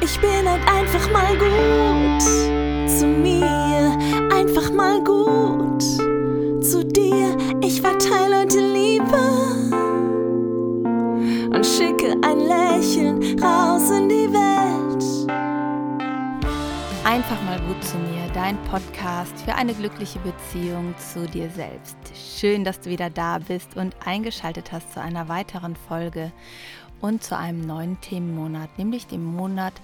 Ich bin halt einfach mal gut zu mir, einfach mal gut zu dir. Ich verteile heute Liebe und schicke ein Lächeln raus in die Welt. Einfach mal gut zu mir, dein Podcast für eine glückliche Beziehung zu dir selbst. Schön, dass du wieder da bist und eingeschaltet hast zu einer weiteren Folge und zu einem neuen Themenmonat, nämlich dem Monat,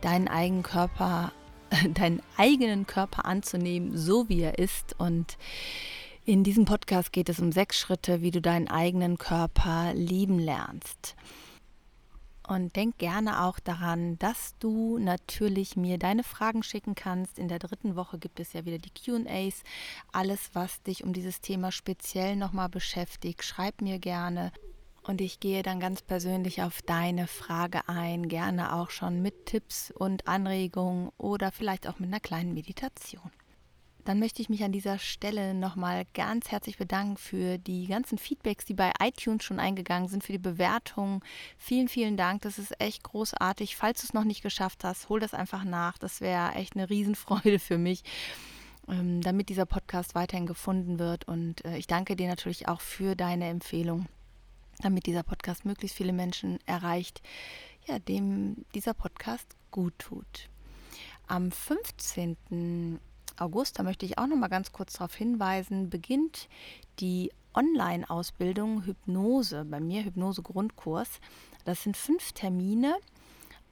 deinen eigenen Körper, deinen eigenen Körper anzunehmen, so wie er ist. Und in diesem Podcast geht es um sechs Schritte, wie du deinen eigenen Körper lieben lernst. Und denk gerne auch daran, dass du natürlich mir deine Fragen schicken kannst. In der dritten Woche gibt es ja wieder die QAs. Alles, was dich um dieses Thema speziell nochmal beschäftigt, schreib mir gerne. Und ich gehe dann ganz persönlich auf deine Frage ein, gerne auch schon mit Tipps und Anregungen oder vielleicht auch mit einer kleinen Meditation. Dann möchte ich mich an dieser Stelle nochmal ganz herzlich bedanken für die ganzen Feedbacks, die bei iTunes schon eingegangen sind, für die Bewertungen. Vielen, vielen Dank. Das ist echt großartig. Falls du es noch nicht geschafft hast, hol das einfach nach. Das wäre echt eine Riesenfreude für mich ähm, damit dieser Podcast weiterhin gefunden wird. Und äh, ich danke dir natürlich auch für deine Empfehlung damit dieser Podcast möglichst viele Menschen erreicht, ja, dem dieser Podcast gut tut. Am 15. August, da möchte ich auch noch mal ganz kurz darauf hinweisen, beginnt die Online-Ausbildung Hypnose, bei mir Hypnose Grundkurs. Das sind fünf Termine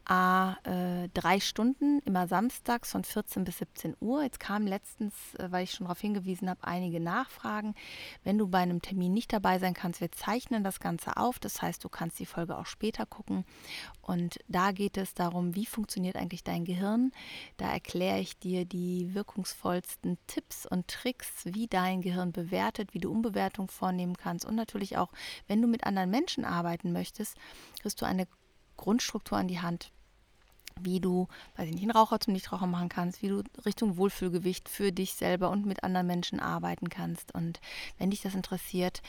A, äh, drei Stunden, immer samstags von 14 bis 17 Uhr. Jetzt kamen letztens, äh, weil ich schon darauf hingewiesen habe, einige Nachfragen. Wenn du bei einem Termin nicht dabei sein kannst, wir zeichnen das Ganze auf. Das heißt, du kannst die Folge auch später gucken. Und da geht es darum, wie funktioniert eigentlich dein Gehirn. Da erkläre ich dir die wirkungsvollsten Tipps und Tricks, wie dein Gehirn bewertet, wie du Umbewertung vornehmen kannst. Und natürlich auch, wenn du mit anderen Menschen arbeiten möchtest, kriegst du eine Grundstruktur an die Hand, wie du, weiß ich nicht, einen Raucher zum Nichtraucher machen kannst, wie du Richtung Wohlfühlgewicht für dich selber und mit anderen Menschen arbeiten kannst. Und wenn dich das interessiert,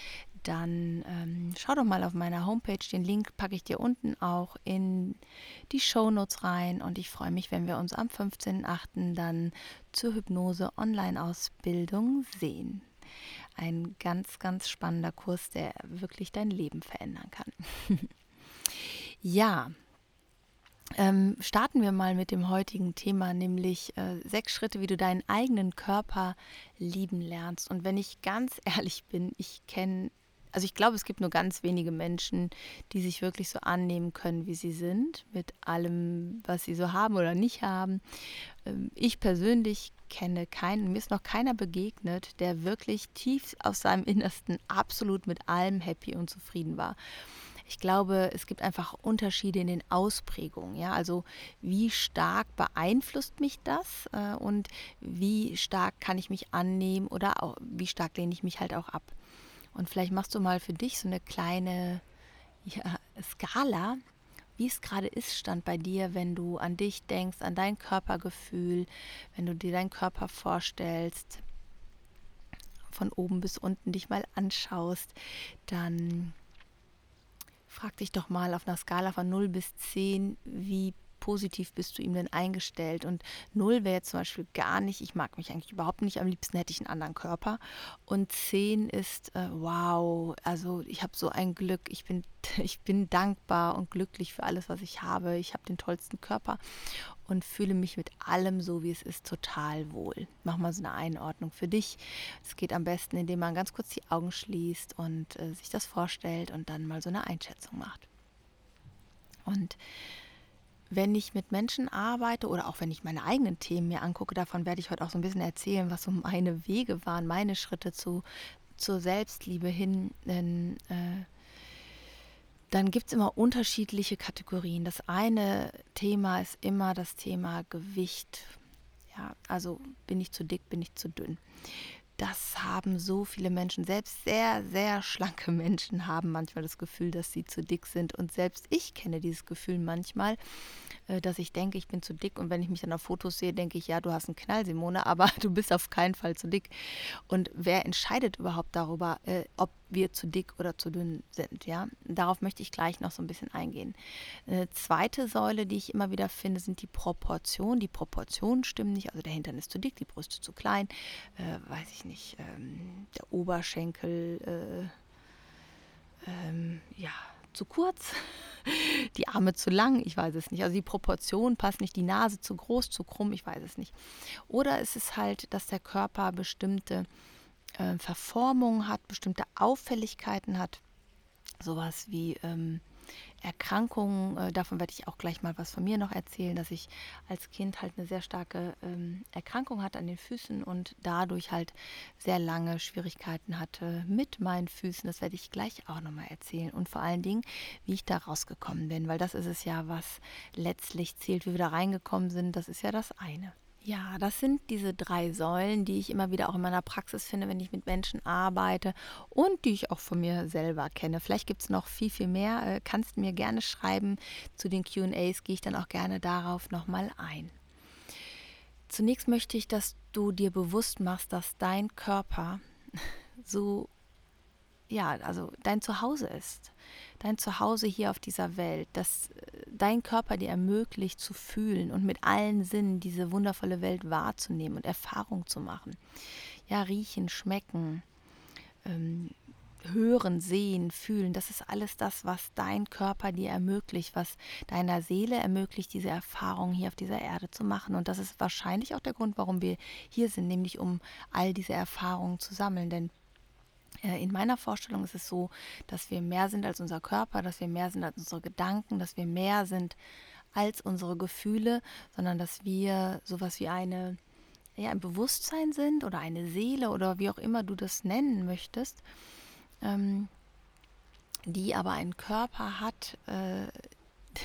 dann ähm, schau doch mal auf meiner Homepage. Den Link packe ich dir unten auch in die Show Notes rein. Und ich freue mich, wenn wir uns am 15.08. dann zur Hypnose Online-Ausbildung sehen. Ein ganz, ganz spannender Kurs, der wirklich dein Leben verändern kann. ja, ähm, starten wir mal mit dem heutigen Thema, nämlich äh, sechs Schritte, wie du deinen eigenen Körper lieben lernst. Und wenn ich ganz ehrlich bin, ich kenne, also ich glaube, es gibt nur ganz wenige Menschen, die sich wirklich so annehmen können, wie sie sind, mit allem, was sie so haben oder nicht haben. Ähm, ich persönlich kenne keinen, mir ist noch keiner begegnet, der wirklich tief aus seinem Innersten absolut mit allem happy und zufrieden war. Ich glaube, es gibt einfach Unterschiede in den Ausprägungen. Ja? Also wie stark beeinflusst mich das äh, und wie stark kann ich mich annehmen oder auch, wie stark lehne ich mich halt auch ab. Und vielleicht machst du mal für dich so eine kleine ja, Skala, wie es gerade ist, stand bei dir, wenn du an dich denkst, an dein Körpergefühl, wenn du dir deinen Körper vorstellst, von oben bis unten dich mal anschaust, dann Frag dich doch mal auf einer Skala von 0 bis 10, wie positiv bist du ihm denn eingestellt? Und 0 wäre jetzt zum Beispiel gar nicht, ich mag mich eigentlich überhaupt nicht, am liebsten hätte ich einen anderen Körper. Und 10 ist, äh, wow, also ich habe so ein Glück, ich bin, ich bin dankbar und glücklich für alles, was ich habe. Ich habe den tollsten Körper und fühle mich mit allem so, wie es ist, total wohl. Mach mal so eine Einordnung für dich. Es geht am besten, indem man ganz kurz die Augen schließt und äh, sich das vorstellt und dann mal so eine Einschätzung macht. Und wenn ich mit Menschen arbeite oder auch wenn ich meine eigenen Themen mir angucke, davon werde ich heute auch so ein bisschen erzählen, was so meine Wege waren, meine Schritte zu, zur Selbstliebe hin. Denn, äh, dann gibt es immer unterschiedliche Kategorien. Das eine Thema ist immer das Thema Gewicht. Ja, also bin ich zu dick, bin ich zu dünn. Das haben so viele Menschen. Selbst sehr, sehr schlanke Menschen haben manchmal das Gefühl, dass sie zu dick sind. Und selbst ich kenne dieses Gefühl manchmal, äh, dass ich denke, ich bin zu dick. Und wenn ich mich dann auf Fotos sehe, denke ich, ja, du hast einen Knall, Simone, aber du bist auf keinen Fall zu dick. Und wer entscheidet überhaupt darüber, äh, ob wir zu dick oder zu dünn sind? Ja, darauf möchte ich gleich noch so ein bisschen eingehen. Eine zweite Säule, die ich immer wieder finde, sind die Proportionen. Die Proportionen stimmen nicht. Also der Hintern ist zu dick, die Brüste zu klein, äh, weiß ich nicht, ähm, der Oberschenkel, äh, ähm, ja, zu kurz, die Arme zu lang, ich weiß es nicht. Also die Proportion passt nicht, die Nase zu groß, zu krumm, ich weiß es nicht. Oder ist es halt, dass der Körper bestimmte äh, Verformungen hat, bestimmte Auffälligkeiten hat, sowas wie ähm, Erkrankungen, äh, davon werde ich auch gleich mal was von mir noch erzählen, dass ich als Kind halt eine sehr starke ähm, Erkrankung hatte an den Füßen und dadurch halt sehr lange Schwierigkeiten hatte mit meinen Füßen. Das werde ich gleich auch nochmal erzählen und vor allen Dingen, wie ich da rausgekommen bin, weil das ist es ja, was letztlich zählt, wie wir da reingekommen sind. Das ist ja das eine. Ja, das sind diese drei Säulen, die ich immer wieder auch in meiner Praxis finde, wenn ich mit Menschen arbeite und die ich auch von mir selber kenne. Vielleicht gibt es noch viel, viel mehr. Äh, kannst mir gerne schreiben. Zu den QAs gehe ich dann auch gerne darauf nochmal ein. Zunächst möchte ich, dass du dir bewusst machst, dass dein Körper so, ja, also dein Zuhause ist dein Zuhause hier auf dieser Welt, dass dein Körper dir ermöglicht zu fühlen und mit allen Sinnen diese wundervolle Welt wahrzunehmen und Erfahrung zu machen. Ja, riechen, schmecken, ähm, hören, sehen, fühlen, das ist alles das, was dein Körper dir ermöglicht, was deiner Seele ermöglicht, diese Erfahrung hier auf dieser Erde zu machen. Und das ist wahrscheinlich auch der Grund, warum wir hier sind, nämlich um all diese Erfahrungen zu sammeln. Denn in meiner Vorstellung ist es so, dass wir mehr sind als unser Körper, dass wir mehr sind als unsere Gedanken, dass wir mehr sind als unsere Gefühle, sondern dass wir sowas wie eine, ja, ein Bewusstsein sind oder eine Seele oder wie auch immer du das nennen möchtest, ähm, die aber einen Körper hat, äh,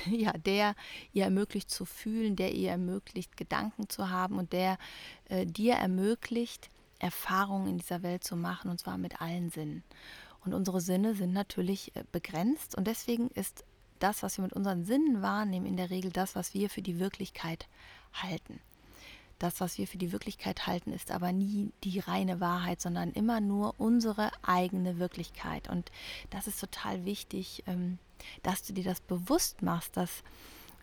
ja, der ihr ermöglicht zu fühlen, der ihr ermöglicht, Gedanken zu haben und der äh, dir ermöglicht, Erfahrungen in dieser Welt zu machen, und zwar mit allen Sinnen. Und unsere Sinne sind natürlich äh, begrenzt und deswegen ist das, was wir mit unseren Sinnen wahrnehmen, in der Regel das, was wir für die Wirklichkeit halten. Das, was wir für die Wirklichkeit halten, ist aber nie die reine Wahrheit, sondern immer nur unsere eigene Wirklichkeit. Und das ist total wichtig, ähm, dass du dir das bewusst machst, dass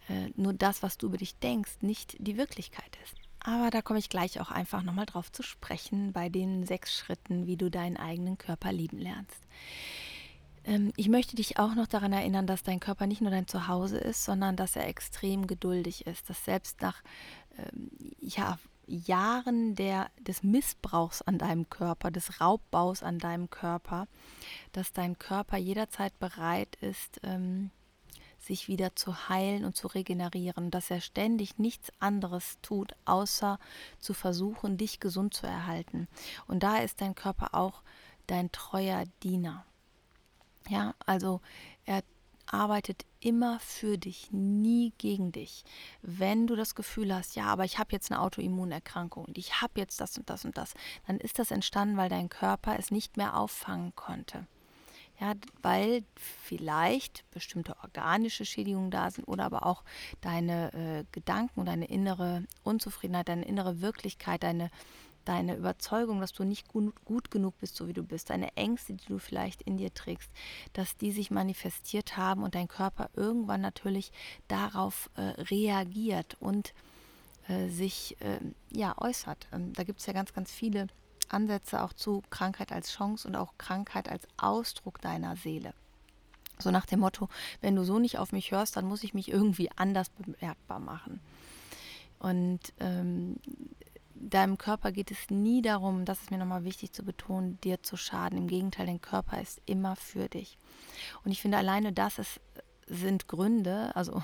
äh, nur das, was du über dich denkst, nicht die Wirklichkeit ist. Aber da komme ich gleich auch einfach nochmal drauf zu sprechen bei den sechs Schritten, wie du deinen eigenen Körper lieben lernst. Ähm, ich möchte dich auch noch daran erinnern, dass dein Körper nicht nur dein Zuhause ist, sondern dass er extrem geduldig ist, dass selbst nach ähm, ja, Jahren der, des Missbrauchs an deinem Körper, des Raubbaus an deinem Körper, dass dein Körper jederzeit bereit ist, ähm, sich wieder zu heilen und zu regenerieren, dass er ständig nichts anderes tut, außer zu versuchen, dich gesund zu erhalten. Und da ist dein Körper auch dein treuer Diener. Ja, also er arbeitet immer für dich, nie gegen dich. Wenn du das Gefühl hast, ja, aber ich habe jetzt eine Autoimmunerkrankung und ich habe jetzt das und das und das, dann ist das entstanden, weil dein Körper es nicht mehr auffangen konnte. Ja, weil vielleicht bestimmte organische Schädigungen da sind oder aber auch deine äh, Gedanken, deine innere Unzufriedenheit, deine innere Wirklichkeit, deine, deine Überzeugung, dass du nicht gut, gut genug bist, so wie du bist, deine Ängste, die du vielleicht in dir trägst, dass die sich manifestiert haben und dein Körper irgendwann natürlich darauf äh, reagiert und äh, sich ähm, ja äußert. Ähm, da gibt es ja ganz, ganz viele Ansätze auch zu Krankheit als Chance und auch Krankheit als Ausdruck deiner Seele. So nach dem Motto, wenn du so nicht auf mich hörst, dann muss ich mich irgendwie anders bemerkbar machen. Und ähm, deinem Körper geht es nie darum, das ist mir nochmal wichtig zu betonen, dir zu schaden. Im Gegenteil, dein Körper ist immer für dich. Und ich finde alleine das ist sind Gründe, also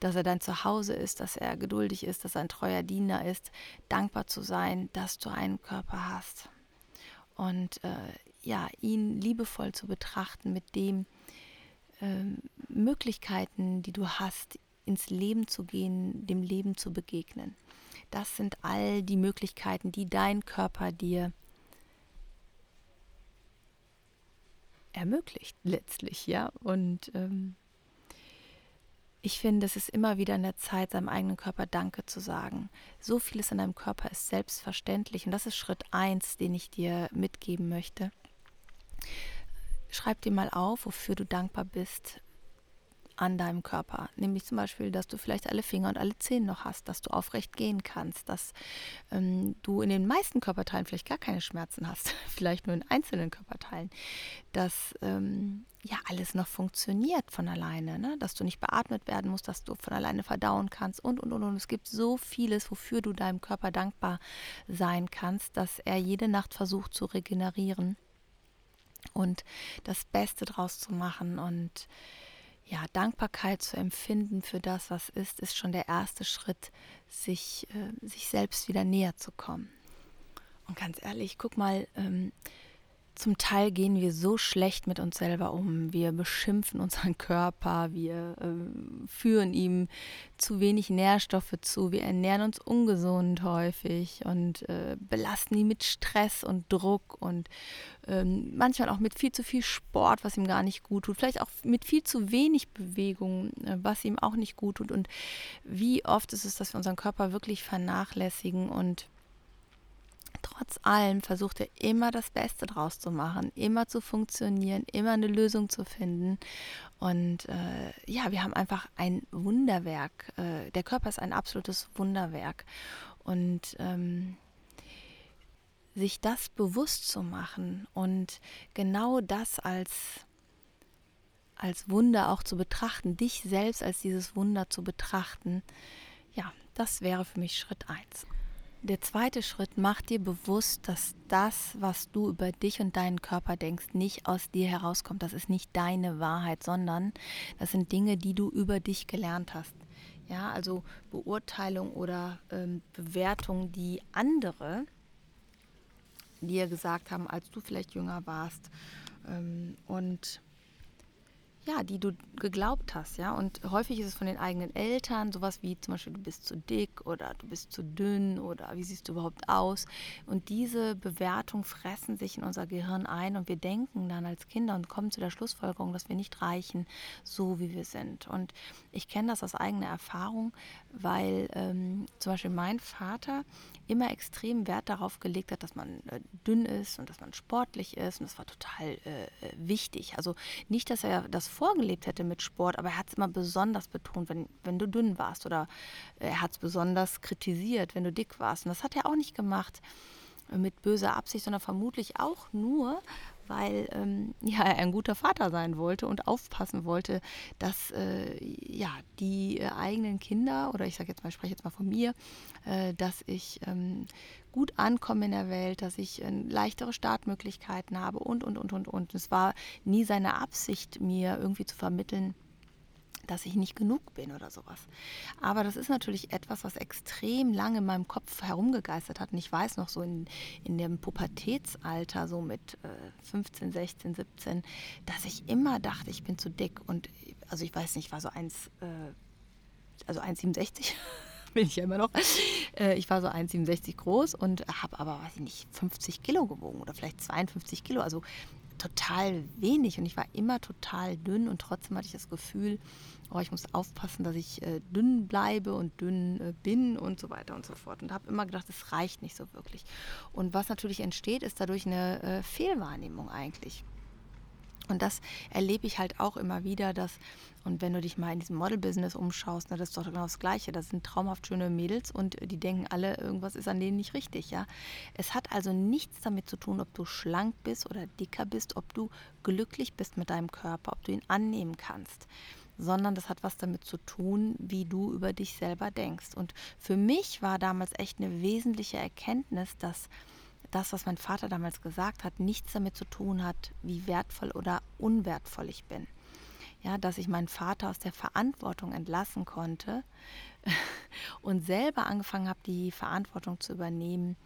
dass er dein Zuhause ist, dass er geduldig ist, dass er ein treuer Diener ist, dankbar zu sein, dass du einen Körper hast. Und äh, ja, ihn liebevoll zu betrachten mit den äh, Möglichkeiten, die du hast, ins Leben zu gehen, dem Leben zu begegnen. Das sind all die Möglichkeiten, die dein Körper dir ermöglicht letztlich, ja. Und ähm, ich finde, es ist immer wieder in der Zeit, seinem eigenen Körper Danke zu sagen. So vieles in deinem Körper ist selbstverständlich und das ist Schritt eins, den ich dir mitgeben möchte. Schreib dir mal auf, wofür du dankbar bist, an deinem Körper. Nämlich zum Beispiel, dass du vielleicht alle Finger und alle Zehen noch hast, dass du aufrecht gehen kannst, dass ähm, du in den meisten Körperteilen vielleicht gar keine Schmerzen hast, vielleicht nur in einzelnen Körperteilen, dass ähm, ja alles noch funktioniert von alleine, ne? dass du nicht beatmet werden musst, dass du von alleine verdauen kannst und und und und. Es gibt so vieles, wofür du deinem Körper dankbar sein kannst, dass er jede Nacht versucht zu regenerieren und das Beste draus zu machen und ja, Dankbarkeit zu empfinden für das, was ist, ist schon der erste Schritt, sich, äh, sich selbst wieder näher zu kommen. Und ganz ehrlich, guck mal, ähm, zum Teil gehen wir so schlecht mit uns selber um. Wir beschimpfen unseren Körper, wir äh, führen ihm zu wenig Nährstoffe zu, wir ernähren uns ungesund häufig und äh, belasten ihn mit Stress und Druck und ähm, manchmal auch mit viel zu viel Sport, was ihm gar nicht gut tut. Vielleicht auch mit viel zu wenig Bewegung, äh, was ihm auch nicht gut tut. Und wie oft ist es, dass wir unseren Körper wirklich vernachlässigen und trotz allem versucht er immer das Beste draus zu machen, immer zu funktionieren, immer eine Lösung zu finden. Und äh, ja, wir haben einfach ein Wunderwerk. Äh, der Körper ist ein absolutes Wunderwerk. Und ähm, sich das bewusst zu machen und genau das als, als Wunder auch zu betrachten, dich selbst als dieses Wunder zu betrachten, ja, das wäre für mich Schritt eins. Der zweite Schritt, mach dir bewusst, dass das, was du über dich und deinen Körper denkst, nicht aus dir herauskommt. Das ist nicht deine Wahrheit, sondern das sind Dinge, die du über dich gelernt hast. Ja, also Beurteilung oder ähm, Bewertung, die andere dir gesagt haben, als du vielleicht jünger warst. Ähm, und ja, die du geglaubt hast, ja. Und häufig ist es von den eigenen Eltern, sowas wie zum Beispiel, du bist zu dick oder du bist zu dünn oder wie siehst du überhaupt aus. Und diese Bewertung fressen sich in unser Gehirn ein und wir denken dann als Kinder und kommen zu der Schlussfolgerung, dass wir nicht reichen, so wie wir sind. Und ich kenne das aus eigener Erfahrung, weil ähm, zum Beispiel mein Vater immer extrem Wert darauf gelegt hat, dass man äh, dünn ist und dass man sportlich ist. Und das war total äh, äh wichtig. Also nicht, dass er das vorgelebt hätte mit Sport, aber er hat es immer besonders betont, wenn, wenn du dünn warst. Oder er hat es besonders kritisiert, wenn du dick warst. Und das hat er auch nicht gemacht mit böser Absicht, sondern vermutlich auch nur, weil ähm, ja, er ein guter Vater sein wollte und aufpassen wollte, dass äh, ja, die äh, eigenen Kinder, oder ich sage jetzt mal, spreche jetzt mal von mir, äh, dass ich ähm, gut ankomme in der Welt, dass ich äh, leichtere Startmöglichkeiten habe und, und, und, und, und. Es war nie seine Absicht, mir irgendwie zu vermitteln, dass ich nicht genug bin oder sowas. Aber das ist natürlich etwas, was extrem lange in meinem Kopf herumgegeistert hat. Und ich weiß noch so in, in dem Pubertätsalter, so mit äh, 15, 16, 17, dass ich immer dachte, ich bin zu dick. Und also ich weiß nicht, ich war so 1, äh, also 1,67 bin ich ja immer noch. Äh, ich war so 1,67 groß und habe aber, weiß ich nicht, 50 Kilo gewogen oder vielleicht 52 Kilo. Also total wenig und ich war immer total dünn und trotzdem hatte ich das Gefühl, oh, ich muss aufpassen, dass ich äh, dünn bleibe und dünn äh, bin und so weiter und so fort. Und habe immer gedacht, es reicht nicht so wirklich. Und was natürlich entsteht, ist dadurch eine äh, Fehlwahrnehmung eigentlich. Und das erlebe ich halt auch immer wieder, dass, und wenn du dich mal in diesem Model-Business umschaust, na, das ist doch genau das Gleiche. Das sind traumhaft schöne Mädels und die denken alle, irgendwas ist an denen nicht richtig, ja. Es hat also nichts damit zu tun, ob du schlank bist oder dicker bist, ob du glücklich bist mit deinem Körper, ob du ihn annehmen kannst sondern das hat was damit zu tun, wie du über dich selber denkst. Und für mich war damals echt eine wesentliche Erkenntnis, dass das, was mein Vater damals gesagt hat, nichts damit zu tun hat, wie wertvoll oder unwertvoll ich bin. Ja, dass ich meinen Vater aus der Verantwortung entlassen konnte und selber angefangen habe, die Verantwortung zu übernehmen,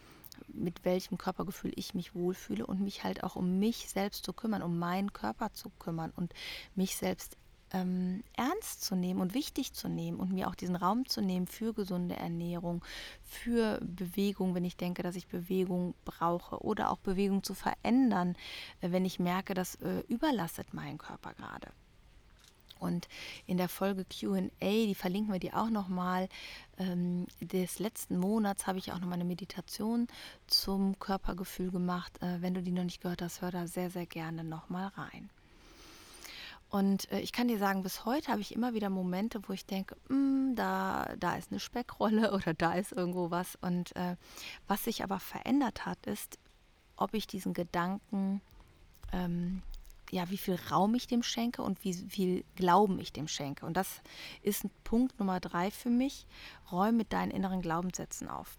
mit welchem Körpergefühl ich mich wohlfühle und mich halt auch um mich selbst zu kümmern, um meinen Körper zu kümmern und mich selbst ähm, ernst zu nehmen und wichtig zu nehmen und mir auch diesen Raum zu nehmen für gesunde Ernährung, für Bewegung, wenn ich denke, dass ich Bewegung brauche oder auch Bewegung zu verändern, äh, wenn ich merke, das äh, überlastet meinen Körper gerade. Und in der Folge QA, die verlinken wir dir auch nochmal, ähm, des letzten Monats habe ich auch nochmal eine Meditation zum Körpergefühl gemacht. Äh, wenn du die noch nicht gehört hast, hör da sehr, sehr gerne nochmal rein. Und äh, ich kann dir sagen, bis heute habe ich immer wieder Momente, wo ich denke, mm, da, da ist eine Speckrolle oder da ist irgendwo was. Und äh, was sich aber verändert hat, ist, ob ich diesen Gedanken ähm, ja, wie viel Raum ich dem schenke und wie viel Glauben ich dem schenke. Und das ist Punkt Nummer drei für mich. Räume mit deinen inneren Glaubenssätzen auf.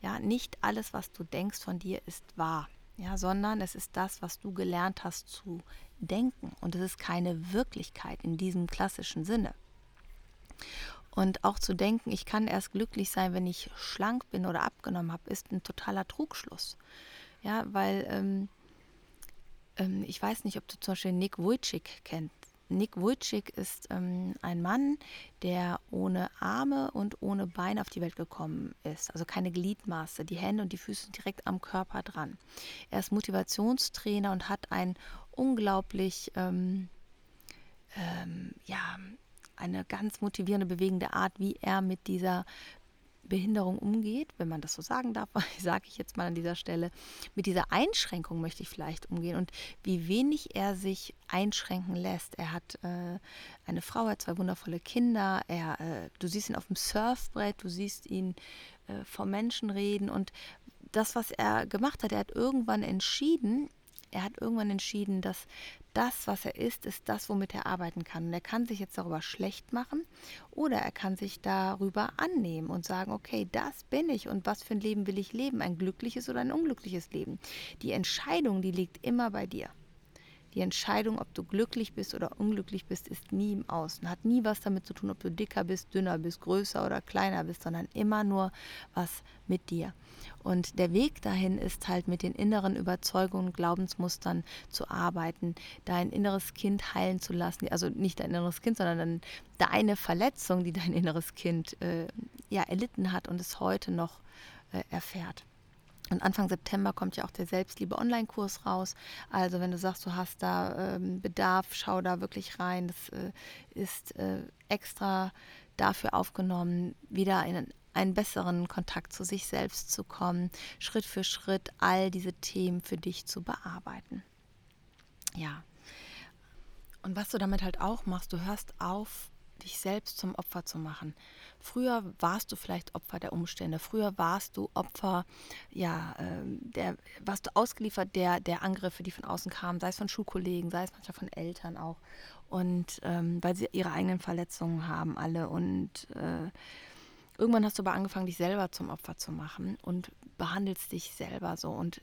Ja, nicht alles, was du denkst von dir, ist wahr. Ja, sondern es ist das, was du gelernt hast zu denken. Und es ist keine Wirklichkeit in diesem klassischen Sinne. Und auch zu denken, ich kann erst glücklich sein, wenn ich schlank bin oder abgenommen habe, ist ein totaler Trugschluss. Ja, weil ähm, ähm, ich weiß nicht, ob du zum Beispiel Nick Wojcik kennst. Nick Wojcik ist ähm, ein Mann, der ohne Arme und ohne Beine auf die Welt gekommen ist. Also keine Gliedmaße, die Hände und die Füße sind direkt am Körper dran. Er ist Motivationstrainer und hat ein unglaublich, ähm, ähm, ja, eine ganz motivierende, bewegende Art, wie er mit dieser Behinderung umgeht, wenn man das so sagen darf, sage ich jetzt mal an dieser Stelle. Mit dieser Einschränkung möchte ich vielleicht umgehen und wie wenig er sich einschränken lässt. Er hat äh, eine Frau, er hat zwei wundervolle Kinder, er, äh, du siehst ihn auf dem Surfbrett, du siehst ihn äh, vor Menschen reden und das, was er gemacht hat, er hat irgendwann entschieden, er hat irgendwann entschieden, dass das, was er ist, ist das, womit er arbeiten kann. Und er kann sich jetzt darüber schlecht machen oder er kann sich darüber annehmen und sagen, okay, das bin ich und was für ein Leben will ich leben, ein glückliches oder ein unglückliches Leben. Die Entscheidung, die liegt immer bei dir. Die Entscheidung, ob du glücklich bist oder unglücklich bist, ist nie im Außen. Hat nie was damit zu tun, ob du dicker bist, dünner bist, größer oder kleiner bist, sondern immer nur was mit dir. Und der Weg dahin ist halt mit den inneren Überzeugungen Glaubensmustern zu arbeiten, dein inneres Kind heilen zu lassen. Also nicht dein inneres Kind, sondern deine Verletzung, die dein inneres Kind äh, ja erlitten hat und es heute noch äh, erfährt. Und Anfang September kommt ja auch der Selbstliebe-Online-Kurs raus. Also wenn du sagst, du hast da ähm, Bedarf, schau da wirklich rein. Das äh, ist äh, extra dafür aufgenommen, wieder in einen besseren Kontakt zu sich selbst zu kommen, Schritt für Schritt all diese Themen für dich zu bearbeiten. Ja. Und was du damit halt auch machst, du hörst auf, dich selbst zum Opfer zu machen. Früher warst du vielleicht Opfer der Umstände. Früher warst du Opfer, ja, ähm, der, warst du ausgeliefert der, der Angriffe, die von außen kamen, sei es von Schulkollegen, sei es manchmal von Eltern auch. Und ähm, weil sie ihre eigenen Verletzungen haben, alle. Und äh, irgendwann hast du aber angefangen, dich selber zum Opfer zu machen und behandelst dich selber so. Und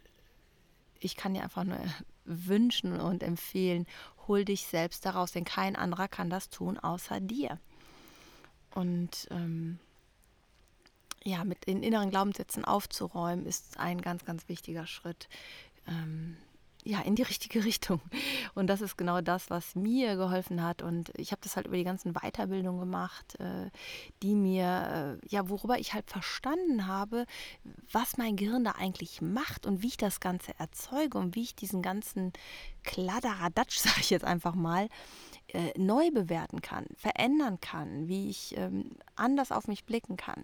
ich kann dir einfach nur wünschen und empfehlen, hol dich selbst daraus, denn kein anderer kann das tun außer dir. Und ähm, ja, mit den inneren Glaubenssätzen aufzuräumen, ist ein ganz, ganz wichtiger Schritt. Ähm, ja, in die richtige Richtung. Und das ist genau das, was mir geholfen hat. Und ich habe das halt über die ganzen Weiterbildungen gemacht, äh, die mir, äh, ja, worüber ich halt verstanden habe, was mein Gehirn da eigentlich macht und wie ich das Ganze erzeuge und wie ich diesen ganzen Kladderadatsch, sage ich jetzt einfach mal, äh, neu bewerten kann, verändern kann, wie ich ähm, anders auf mich blicken kann.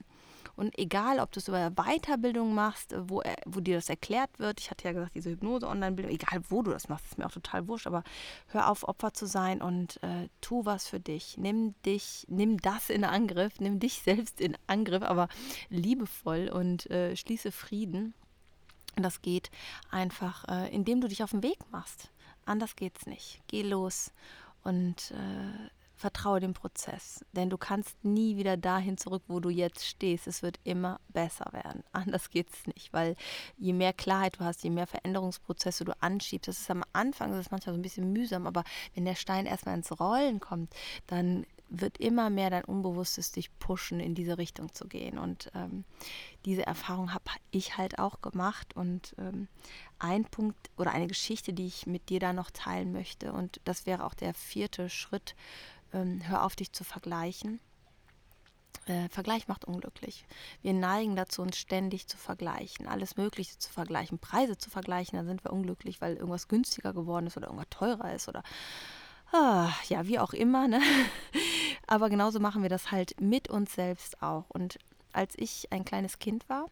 Und egal, ob du es über Weiterbildung machst, äh, wo, wo dir das erklärt wird, ich hatte ja gesagt, diese Hypnose-Online-Bildung, egal wo du das machst, ist mir auch total wurscht, aber hör auf, Opfer zu sein und äh, tu was für dich. Nimm dich, nimm das in Angriff, nimm dich selbst in Angriff, aber liebevoll und äh, schließe Frieden. Und das geht einfach, äh, indem du dich auf den Weg machst. Anders geht's nicht. Geh los und äh, vertraue dem Prozess, denn du kannst nie wieder dahin zurück, wo du jetzt stehst. Es wird immer besser werden. Anders geht es nicht, weil je mehr Klarheit du hast, je mehr Veränderungsprozesse du anschiebst, das ist am Anfang, das ist manchmal so ein bisschen mühsam, aber wenn der Stein erstmal ins Rollen kommt, dann wird immer mehr dein Unbewusstes dich pushen, in diese Richtung zu gehen. Und ähm, diese Erfahrung habe ich halt auch gemacht. Und ähm, ein Punkt oder eine Geschichte, die ich mit dir da noch teilen möchte, und das wäre auch der vierte Schritt ähm, hör auf, dich zu vergleichen. Äh, Vergleich macht unglücklich. Wir neigen dazu, uns ständig zu vergleichen, alles Mögliche zu vergleichen, Preise zu vergleichen, dann sind wir unglücklich, weil irgendwas günstiger geworden ist oder irgendwas teurer ist oder ah, ja, wie auch immer. Ne? Aber genauso machen wir das halt mit uns selbst auch. Und als ich ein kleines Kind war,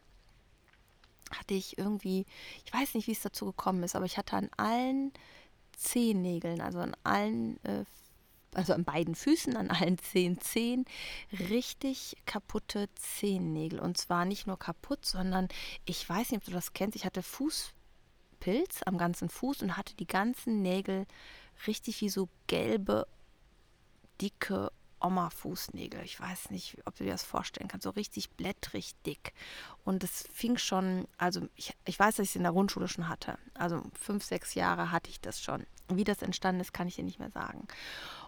hatte ich irgendwie, ich weiß nicht, wie es dazu gekommen ist, aber ich hatte an allen Zehennägeln, also an allen, äh, also an beiden Füßen, an allen zehn Zehen, richtig kaputte Zehennägel. Und zwar nicht nur kaputt, sondern ich weiß nicht, ob du das kennst, ich hatte Fußpilz am ganzen Fuß und hatte die ganzen Nägel richtig wie so gelbe, dicke Oma-Fußnägel. Ich weiß nicht, ob du dir das vorstellen kannst. So richtig blättrig dick. Und es fing schon, also ich, ich weiß, dass ich es in der Grundschule schon hatte. Also fünf, sechs Jahre hatte ich das schon. Wie das entstanden ist, kann ich dir nicht mehr sagen.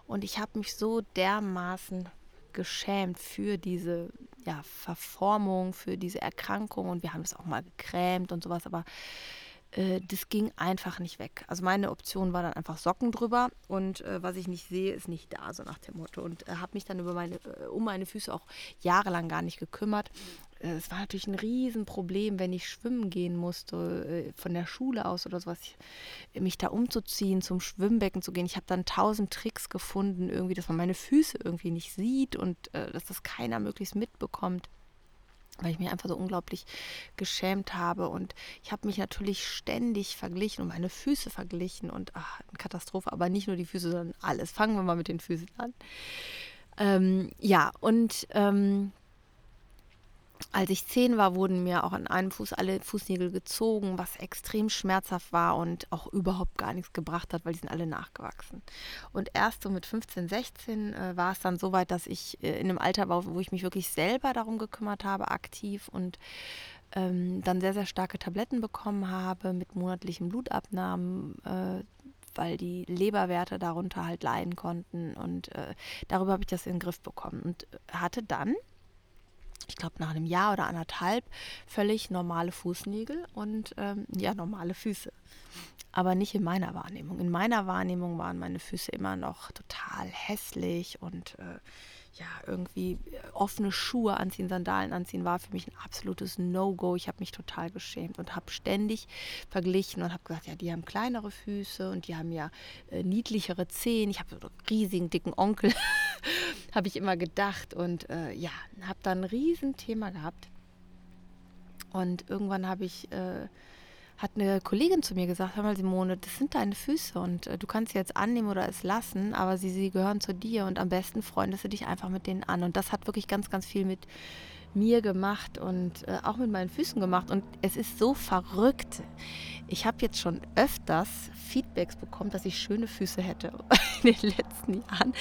Und ich habe mich so dermaßen geschämt für diese ja, Verformung, für diese Erkrankung. Und wir haben es auch mal gekrämt und sowas. Aber äh, das ging einfach nicht weg. Also meine Option war dann einfach Socken drüber und äh, was ich nicht sehe, ist nicht da, so nach dem Motto. Und äh, habe mich dann über meine, äh, um meine Füße auch jahrelang gar nicht gekümmert. Äh, es war natürlich ein Riesenproblem, wenn ich schwimmen gehen musste, von der Schule aus oder sowas, mich da umzuziehen, zum Schwimmbecken zu gehen. Ich habe dann tausend Tricks gefunden, irgendwie, dass man meine Füße irgendwie nicht sieht und dass das keiner möglichst mitbekommt weil ich mich einfach so unglaublich geschämt habe. Und ich habe mich natürlich ständig verglichen und meine Füße verglichen und ach, eine Katastrophe, aber nicht nur die Füße, sondern alles. Fangen wir mal mit den Füßen an. Ähm, ja, und ähm, als ich zehn war, wurden mir auch an einem Fuß alle Fußnägel gezogen, was extrem schmerzhaft war und auch überhaupt gar nichts gebracht hat, weil die sind alle nachgewachsen. Und erst so mit 15, 16 äh, war es dann so weit, dass ich äh, in einem Alter war, wo ich mich wirklich selber darum gekümmert habe, aktiv und ähm, dann sehr, sehr starke Tabletten bekommen habe mit monatlichen Blutabnahmen. Äh, weil die Leberwerte darunter halt leiden konnten und äh, darüber habe ich das in den Griff bekommen und hatte dann ich glaube, nach einem Jahr oder anderthalb völlig normale Fußnägel und ähm, ja, normale Füße. Aber nicht in meiner Wahrnehmung. In meiner Wahrnehmung waren meine Füße immer noch total hässlich und äh, ja, irgendwie äh, offene Schuhe anziehen, Sandalen anziehen, war für mich ein absolutes No-Go. Ich habe mich total geschämt und habe ständig verglichen und habe gesagt, ja, die haben kleinere Füße und die haben ja äh, niedlichere Zehen. Ich habe so einen riesigen, dicken Onkel, habe ich immer gedacht. Und äh, ja, habe dann ein Riesenthema gehabt. Und irgendwann habe ich... Äh, hat eine Kollegin zu mir gesagt, hör mal Simone, das sind deine Füße und äh, du kannst sie jetzt annehmen oder es lassen, aber sie, sie gehören zu dir und am besten freundest du dich einfach mit denen an. Und das hat wirklich ganz, ganz viel mit mir gemacht und äh, auch mit meinen Füßen gemacht. Und es ist so verrückt. Ich habe jetzt schon öfters Feedbacks bekommen, dass ich schöne Füße hätte in den letzten Jahren,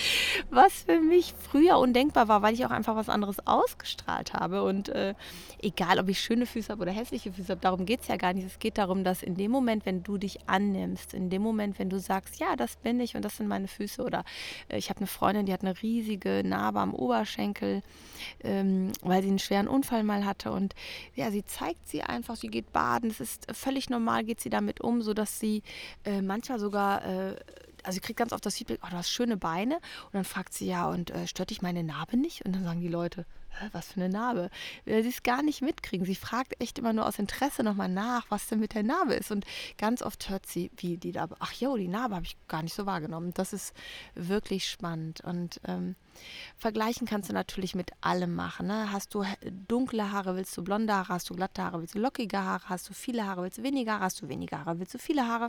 was für mich früher undenkbar war, weil ich auch einfach was anderes ausgestrahlt habe. Und äh, egal, ob ich schöne Füße habe oder hässliche Füße habe, darum geht es ja gar nicht. Es geht darum, dass in dem Moment, wenn du dich annimmst, in dem Moment, wenn du sagst, ja, das bin ich und das sind meine Füße, oder äh, ich habe eine Freundin, die hat eine riesige Narbe am Oberschenkel, ähm, weil sie einen schweren Unfall mal hatte. Und ja, sie zeigt sie einfach, sie geht baden, es ist völlig normal, geht sie damit um, sodass sie äh, manchmal sogar äh, also sie kriegt ganz oft das Feedback, oh, du hast schöne Beine. Und dann fragt sie, ja, und äh, stört dich meine Narbe nicht? Und dann sagen die Leute, was für eine Narbe? Weil sie es gar nicht mitkriegen. Sie fragt echt immer nur aus Interesse nochmal nach, was denn mit der Narbe ist. Und ganz oft hört sie, wie die Narbe, ach jo, die Narbe habe ich gar nicht so wahrgenommen. Das ist wirklich spannend. Und ähm, vergleichen kannst du natürlich mit allem machen. Ne? Hast du dunkle Haare, willst du blonde Haare? Hast du glatte Haare, willst du lockige Haare? Hast du viele Haare, willst du weniger Haare? Hast du weniger Haare, willst du viele Haare?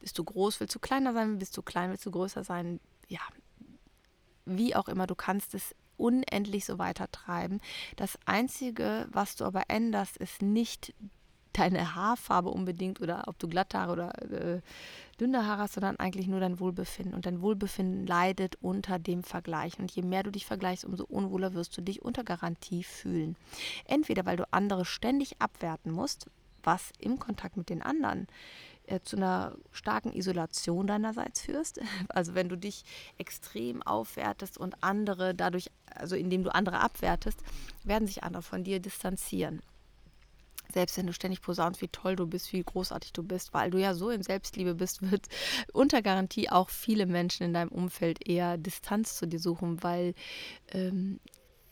Bist du groß, willst du kleiner sein? Bist du klein, willst du größer sein? Ja, wie auch immer, du kannst es unendlich so weiter treiben. Das Einzige, was du aber änderst, ist nicht deine Haarfarbe unbedingt oder ob du glatte Haare oder äh, dünne Haare hast, sondern eigentlich nur dein Wohlbefinden. Und dein Wohlbefinden leidet unter dem Vergleich. Und je mehr du dich vergleichst, umso unwohler wirst du dich unter Garantie fühlen. Entweder weil du andere ständig abwerten musst, was im Kontakt mit den anderen äh, zu einer starken Isolation deinerseits führst. Also wenn du dich extrem aufwertest und andere dadurch, also indem du andere abwertest, werden sich andere von dir distanzieren. selbst wenn du ständig posaunst, wie toll du bist, wie großartig du bist, weil du ja so in Selbstliebe bist, wird unter Garantie auch viele Menschen in deinem Umfeld eher Distanz zu dir suchen, weil ähm,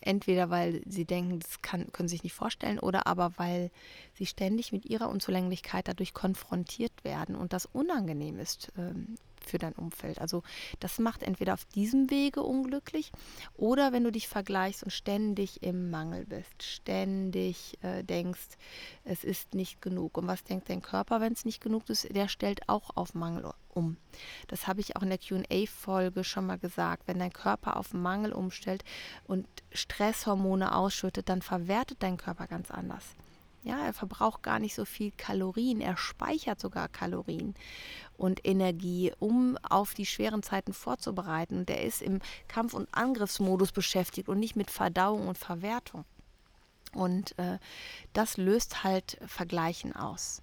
entweder weil sie denken, das kann, können sie sich nicht vorstellen, oder aber weil sie ständig mit ihrer Unzulänglichkeit dadurch konfrontiert werden und das unangenehm ist ähm, für dein Umfeld. Also das macht entweder auf diesem Wege unglücklich oder wenn du dich vergleichst und ständig im Mangel bist, ständig äh, denkst, es ist nicht genug. Und was denkt dein Körper, wenn es nicht genug ist? Der stellt auch auf Mangel um. Das habe ich auch in der QA-Folge schon mal gesagt. Wenn dein Körper auf Mangel umstellt und Stresshormone ausschüttet, dann verwertet dein Körper ganz anders. Ja, er verbraucht gar nicht so viel Kalorien, er speichert sogar Kalorien und Energie, um auf die schweren Zeiten vorzubereiten. Und er ist im Kampf- und Angriffsmodus beschäftigt und nicht mit Verdauung und Verwertung. Und äh, das löst halt Vergleichen aus.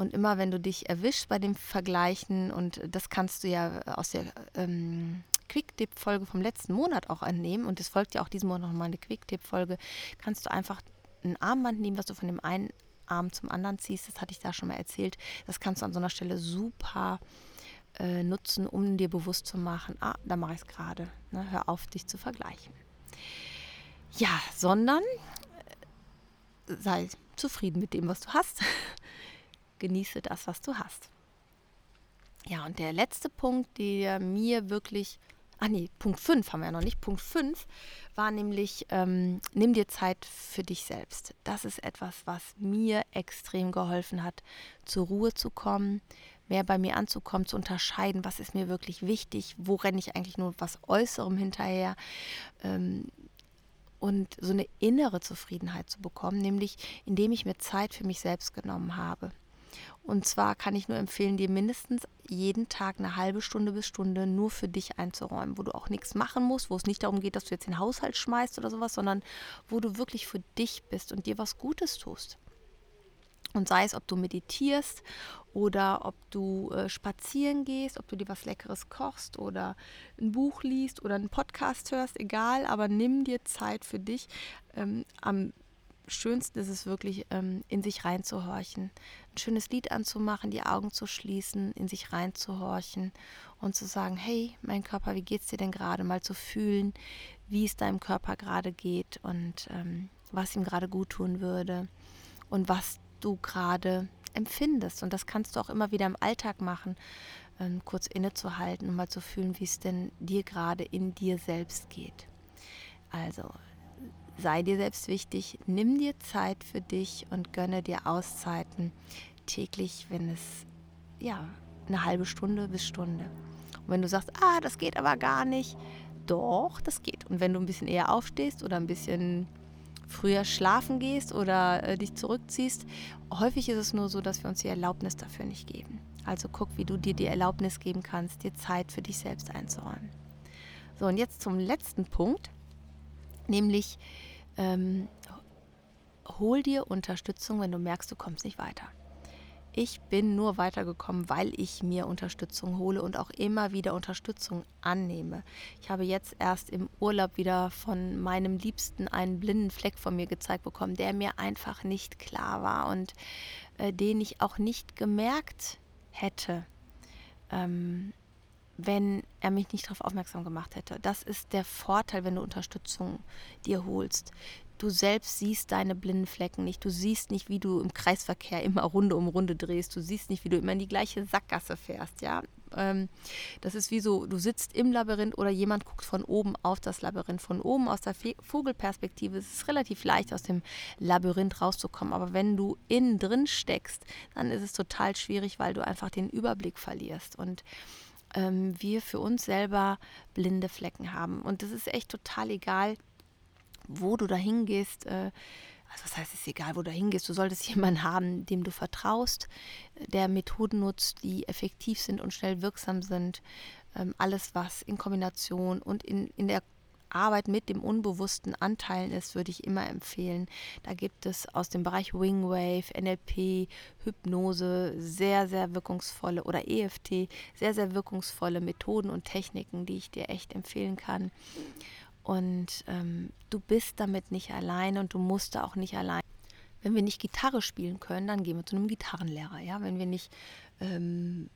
Und immer wenn du dich erwischst bei dem Vergleichen, und das kannst du ja aus der ähm, Quick-Tip-Folge vom letzten Monat auch annehmen, und es folgt ja auch diesen Monat nochmal eine Quick-Tip-Folge, kannst du einfach ein Armband nehmen, was du von dem einen Arm zum anderen ziehst. Das hatte ich da schon mal erzählt. Das kannst du an so einer Stelle super äh, nutzen, um dir bewusst zu machen, ah, da mache ich es gerade. Ne? Hör auf, dich zu vergleichen. Ja, sondern äh, sei zufrieden mit dem, was du hast. Genieße das, was du hast. Ja, und der letzte Punkt, der mir wirklich ah nee, Punkt 5 haben wir ja noch nicht. Punkt 5 war nämlich, ähm, nimm dir Zeit für dich selbst. Das ist etwas, was mir extrem geholfen hat, zur Ruhe zu kommen, mehr bei mir anzukommen, zu unterscheiden, was ist mir wirklich wichtig, wo renne ich eigentlich nur was Äußerem hinterher. Ähm, und so eine innere Zufriedenheit zu bekommen, nämlich indem ich mir Zeit für mich selbst genommen habe. Und zwar kann ich nur empfehlen, dir mindestens jeden Tag eine halbe Stunde bis Stunde nur für dich einzuräumen, wo du auch nichts machen musst, wo es nicht darum geht, dass du jetzt den Haushalt schmeißt oder sowas, sondern wo du wirklich für dich bist und dir was Gutes tust. Und sei es, ob du meditierst oder ob du äh, spazieren gehst, ob du dir was Leckeres kochst oder ein Buch liest oder einen Podcast hörst, egal, aber nimm dir Zeit für dich. Ähm, am schönsten ist es wirklich, ähm, in sich reinzuhorchen. Ein schönes Lied anzumachen, die Augen zu schließen, in sich reinzuhorchen und zu sagen, hey, mein Körper, wie geht's dir denn gerade? Mal zu fühlen, wie es deinem Körper gerade geht und ähm, was ihm gerade gut tun würde und was du gerade empfindest. Und das kannst du auch immer wieder im Alltag machen, ähm, kurz innezuhalten und mal zu fühlen, wie es denn dir gerade in dir selbst geht. Also sei dir selbst wichtig, nimm dir Zeit für dich und gönne dir Auszeiten täglich, wenn es ja eine halbe Stunde bis Stunde. Und wenn du sagst, ah, das geht aber gar nicht, doch, das geht. Und wenn du ein bisschen eher aufstehst oder ein bisschen früher schlafen gehst oder äh, dich zurückziehst, häufig ist es nur so, dass wir uns die Erlaubnis dafür nicht geben. Also guck, wie du dir die Erlaubnis geben kannst, dir Zeit für dich selbst einzuräumen. So, und jetzt zum letzten Punkt, nämlich ähm, hol dir Unterstützung, wenn du merkst, du kommst nicht weiter. Ich bin nur weitergekommen, weil ich mir Unterstützung hole und auch immer wieder Unterstützung annehme. Ich habe jetzt erst im Urlaub wieder von meinem Liebsten einen blinden Fleck von mir gezeigt bekommen, der mir einfach nicht klar war und äh, den ich auch nicht gemerkt hätte. Ähm, wenn er mich nicht darauf aufmerksam gemacht hätte. Das ist der Vorteil, wenn du Unterstützung dir holst. Du selbst siehst deine blinden Flecken nicht. Du siehst nicht, wie du im Kreisverkehr immer Runde um Runde drehst. Du siehst nicht, wie du immer in die gleiche Sackgasse fährst. Ja, ähm, das ist wie so, du sitzt im Labyrinth oder jemand guckt von oben auf das Labyrinth. Von oben aus der Vogelperspektive ist es relativ leicht, aus dem Labyrinth rauszukommen. Aber wenn du innen drin steckst, dann ist es total schwierig, weil du einfach den Überblick verlierst. Und ähm, wir für uns selber blinde Flecken haben. Und das ist echt total egal, wo du da hingehst. Äh, also was heißt es egal, wo du hingehst? Du solltest jemanden haben, dem du vertraust, der Methoden nutzt, die effektiv sind und schnell wirksam sind. Ähm, alles, was in Kombination und in, in der Arbeit mit dem unbewussten Anteilen ist, würde ich immer empfehlen. Da gibt es aus dem Bereich Wingwave, NLP, Hypnose sehr, sehr wirkungsvolle oder EFT, sehr, sehr wirkungsvolle Methoden und Techniken, die ich dir echt empfehlen kann. Und ähm, du bist damit nicht allein und du musst da auch nicht allein wenn wir nicht Gitarre spielen können, dann gehen wir zu einem Gitarrenlehrer. Ja, wenn wir nicht, ähm,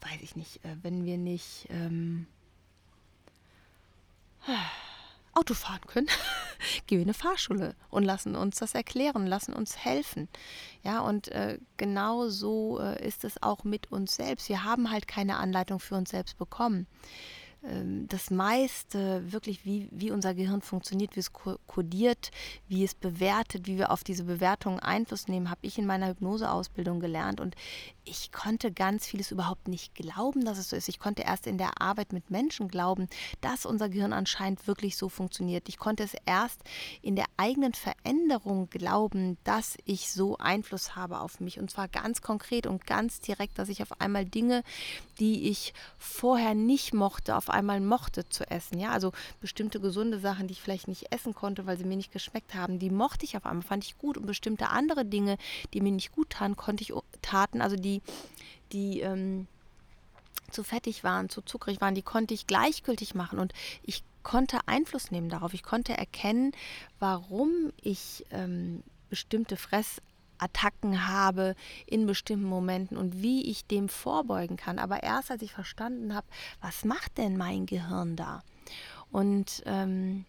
weiß ich nicht, äh, wenn wir nicht ähm, Auto fahren können, gehen wir in eine Fahrschule und lassen uns das erklären, lassen uns helfen. Ja, und äh, genau so äh, ist es auch mit uns selbst. Wir haben halt keine Anleitung für uns selbst bekommen. Ähm, das meiste, wirklich wie, wie unser Gehirn funktioniert, wie es kodiert, wie es bewertet, wie wir auf diese Bewertungen Einfluss nehmen, habe ich in meiner Hypnoseausbildung gelernt. Und ich konnte ganz vieles überhaupt nicht glauben, dass es so ist. Ich konnte erst in der Arbeit mit Menschen glauben, dass unser Gehirn anscheinend wirklich so funktioniert. Ich konnte es erst in der eigenen Veränderung glauben, dass ich so Einfluss habe auf mich. Und zwar ganz konkret und ganz direkt, dass ich auf einmal Dinge, die ich vorher nicht mochte, auf einmal mochte zu essen. Ja, also bestimmte gesunde Sachen, die ich vielleicht nicht essen konnte, weil sie mir nicht geschmeckt haben, die mochte ich auf einmal, fand ich gut. Und bestimmte andere Dinge, die mir nicht gut taten, konnte ich taten, also die, die ähm, zu fettig waren, zu zuckrig waren, die konnte ich gleichgültig machen. Und ich konnte Einfluss nehmen darauf. Ich konnte erkennen, warum ich ähm, bestimmte Fress Attacken habe in bestimmten Momenten und wie ich dem vorbeugen kann. Aber erst als ich verstanden habe, was macht denn mein Gehirn da? Und ähm,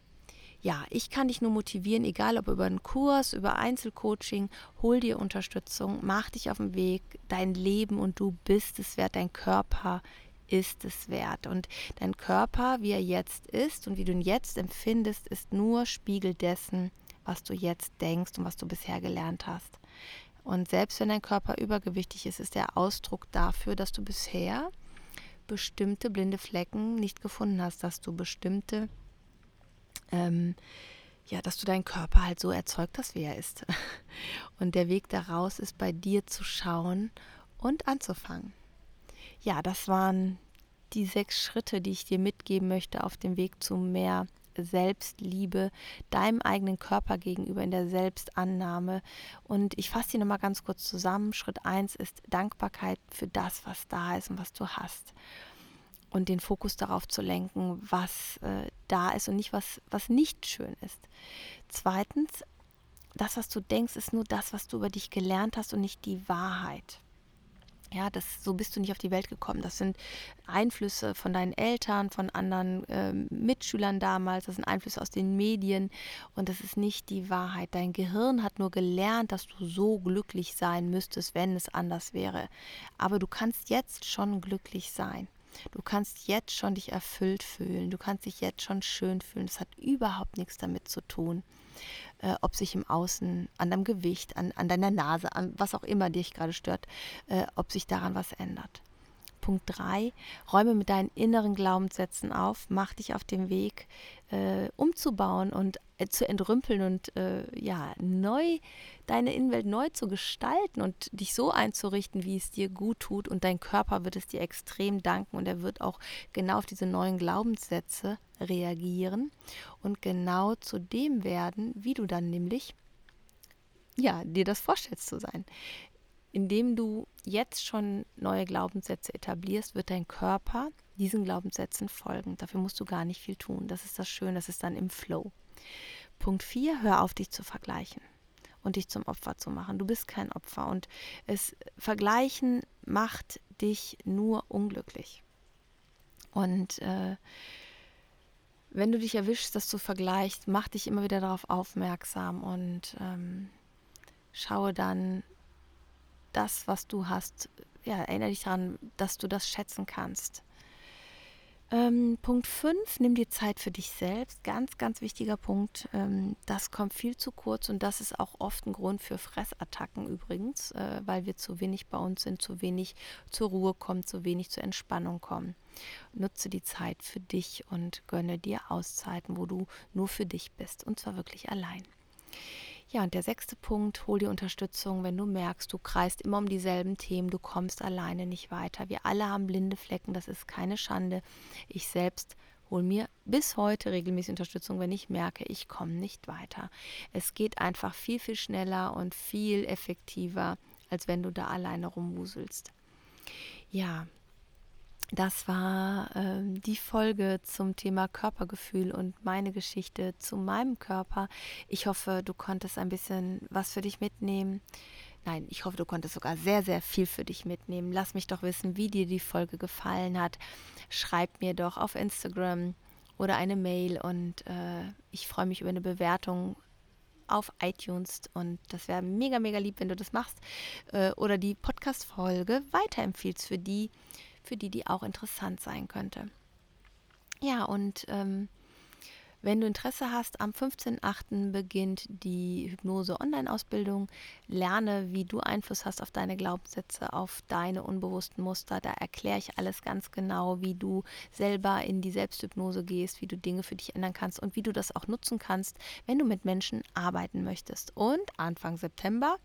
ja, ich kann dich nur motivieren, egal ob über einen Kurs, über Einzelcoaching, hol dir Unterstützung, mach dich auf den Weg, dein Leben und du bist es wert, dein Körper ist es wert. Und dein Körper, wie er jetzt ist und wie du ihn jetzt empfindest, ist nur Spiegel dessen, was du jetzt denkst und was du bisher gelernt hast. Und selbst wenn dein Körper übergewichtig ist, ist der Ausdruck dafür, dass du bisher bestimmte blinde Flecken nicht gefunden hast, dass du bestimmte, ähm, ja, dass du deinen Körper halt so erzeugt hast, wie er ist. Und der Weg daraus ist bei dir zu schauen und anzufangen. Ja, das waren die sechs Schritte, die ich dir mitgeben möchte auf dem Weg zu mehr Selbstliebe, deinem eigenen Körper gegenüber, in der Selbstannahme. Und ich fasse die nochmal ganz kurz zusammen. Schritt 1 ist Dankbarkeit für das, was da ist und was du hast. Und den Fokus darauf zu lenken, was äh, da ist und nicht, was, was nicht schön ist. Zweitens, das, was du denkst, ist nur das, was du über dich gelernt hast und nicht die Wahrheit. Ja, das, so bist du nicht auf die Welt gekommen. Das sind Einflüsse von deinen Eltern, von anderen äh, Mitschülern damals, das sind Einflüsse aus den Medien und das ist nicht die Wahrheit. Dein Gehirn hat nur gelernt, dass du so glücklich sein müsstest, wenn es anders wäre. Aber du kannst jetzt schon glücklich sein. Du kannst jetzt schon dich erfüllt fühlen. Du kannst dich jetzt schon schön fühlen. Das hat überhaupt nichts damit zu tun äh, ob sich im Außen, an deinem Gewicht, an, an deiner Nase, an was auch immer dich gerade stört, äh, ob sich daran was ändert. Punkt 3, räume mit deinen inneren Glaubenssätzen auf, mach dich auf den Weg, äh, umzubauen und äh, zu entrümpeln und äh, ja, neu, deine Innenwelt neu zu gestalten und dich so einzurichten, wie es dir gut tut. Und dein Körper wird es dir extrem danken und er wird auch genau auf diese neuen Glaubenssätze reagieren und genau zu dem werden, wie du dann nämlich ja, dir das vorstellst zu sein. Indem du jetzt schon neue Glaubenssätze etablierst, wird dein Körper diesen Glaubenssätzen folgen. Dafür musst du gar nicht viel tun. Das ist das Schöne, das ist dann im Flow. Punkt 4, hör auf, dich zu vergleichen und dich zum Opfer zu machen. Du bist kein Opfer und es Vergleichen macht dich nur unglücklich. Und äh, wenn du dich erwischst, dass du vergleichst, mach dich immer wieder darauf aufmerksam und ähm, schaue dann, das, was du hast, ja, erinnere dich daran, dass du das schätzen kannst. Ähm, Punkt 5, nimm dir Zeit für dich selbst. Ganz, ganz wichtiger Punkt. Ähm, das kommt viel zu kurz und das ist auch oft ein Grund für Fressattacken übrigens, äh, weil wir zu wenig bei uns sind, zu wenig zur Ruhe kommen, zu wenig zur Entspannung kommen. Nutze die Zeit für dich und gönne dir Auszeiten, wo du nur für dich bist und zwar wirklich allein. Ja, und der sechste Punkt, hol dir Unterstützung, wenn du merkst, du kreist immer um dieselben Themen, du kommst alleine nicht weiter. Wir alle haben blinde Flecken, das ist keine Schande. Ich selbst hole mir bis heute regelmäßig Unterstützung, wenn ich merke, ich komme nicht weiter. Es geht einfach viel, viel schneller und viel effektiver, als wenn du da alleine rumwuselst. Ja, das war ähm, die Folge zum Thema Körpergefühl und meine Geschichte zu meinem Körper. Ich hoffe, du konntest ein bisschen was für dich mitnehmen. Nein, ich hoffe, du konntest sogar sehr, sehr viel für dich mitnehmen. Lass mich doch wissen, wie dir die Folge gefallen hat. Schreib mir doch auf Instagram oder eine Mail und äh, ich freue mich über eine Bewertung auf iTunes und das wäre mega, mega lieb, wenn du das machst äh, oder die Podcast-Folge weiterempfiehlst für die, für die, die auch interessant sein könnte. Ja, und ähm, wenn du Interesse hast, am 15.08. beginnt die Hypnose-Online-Ausbildung. Lerne, wie du Einfluss hast auf deine Glaubenssätze, auf deine unbewussten Muster. Da erkläre ich alles ganz genau, wie du selber in die Selbsthypnose gehst, wie du Dinge für dich ändern kannst und wie du das auch nutzen kannst, wenn du mit Menschen arbeiten möchtest. Und Anfang September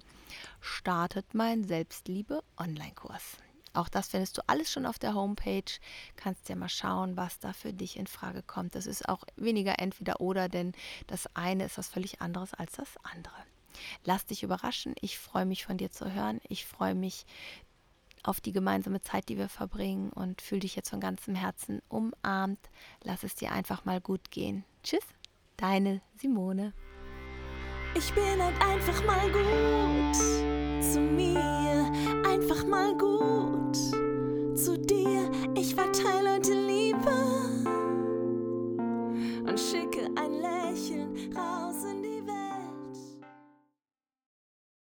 startet mein Selbstliebe-Online-Kurs. Auch das findest du alles schon auf der Homepage. Kannst ja mal schauen, was da für dich in Frage kommt. Das ist auch weniger entweder oder, denn das eine ist was völlig anderes als das andere. Lass dich überraschen. Ich freue mich von dir zu hören. Ich freue mich auf die gemeinsame Zeit, die wir verbringen und fühle dich jetzt von ganzem Herzen umarmt. Lass es dir einfach mal gut gehen. Tschüss, deine Simone. Ich bin halt einfach mal gut zu mir, einfach mal gut zu dir. Ich verteile die Liebe.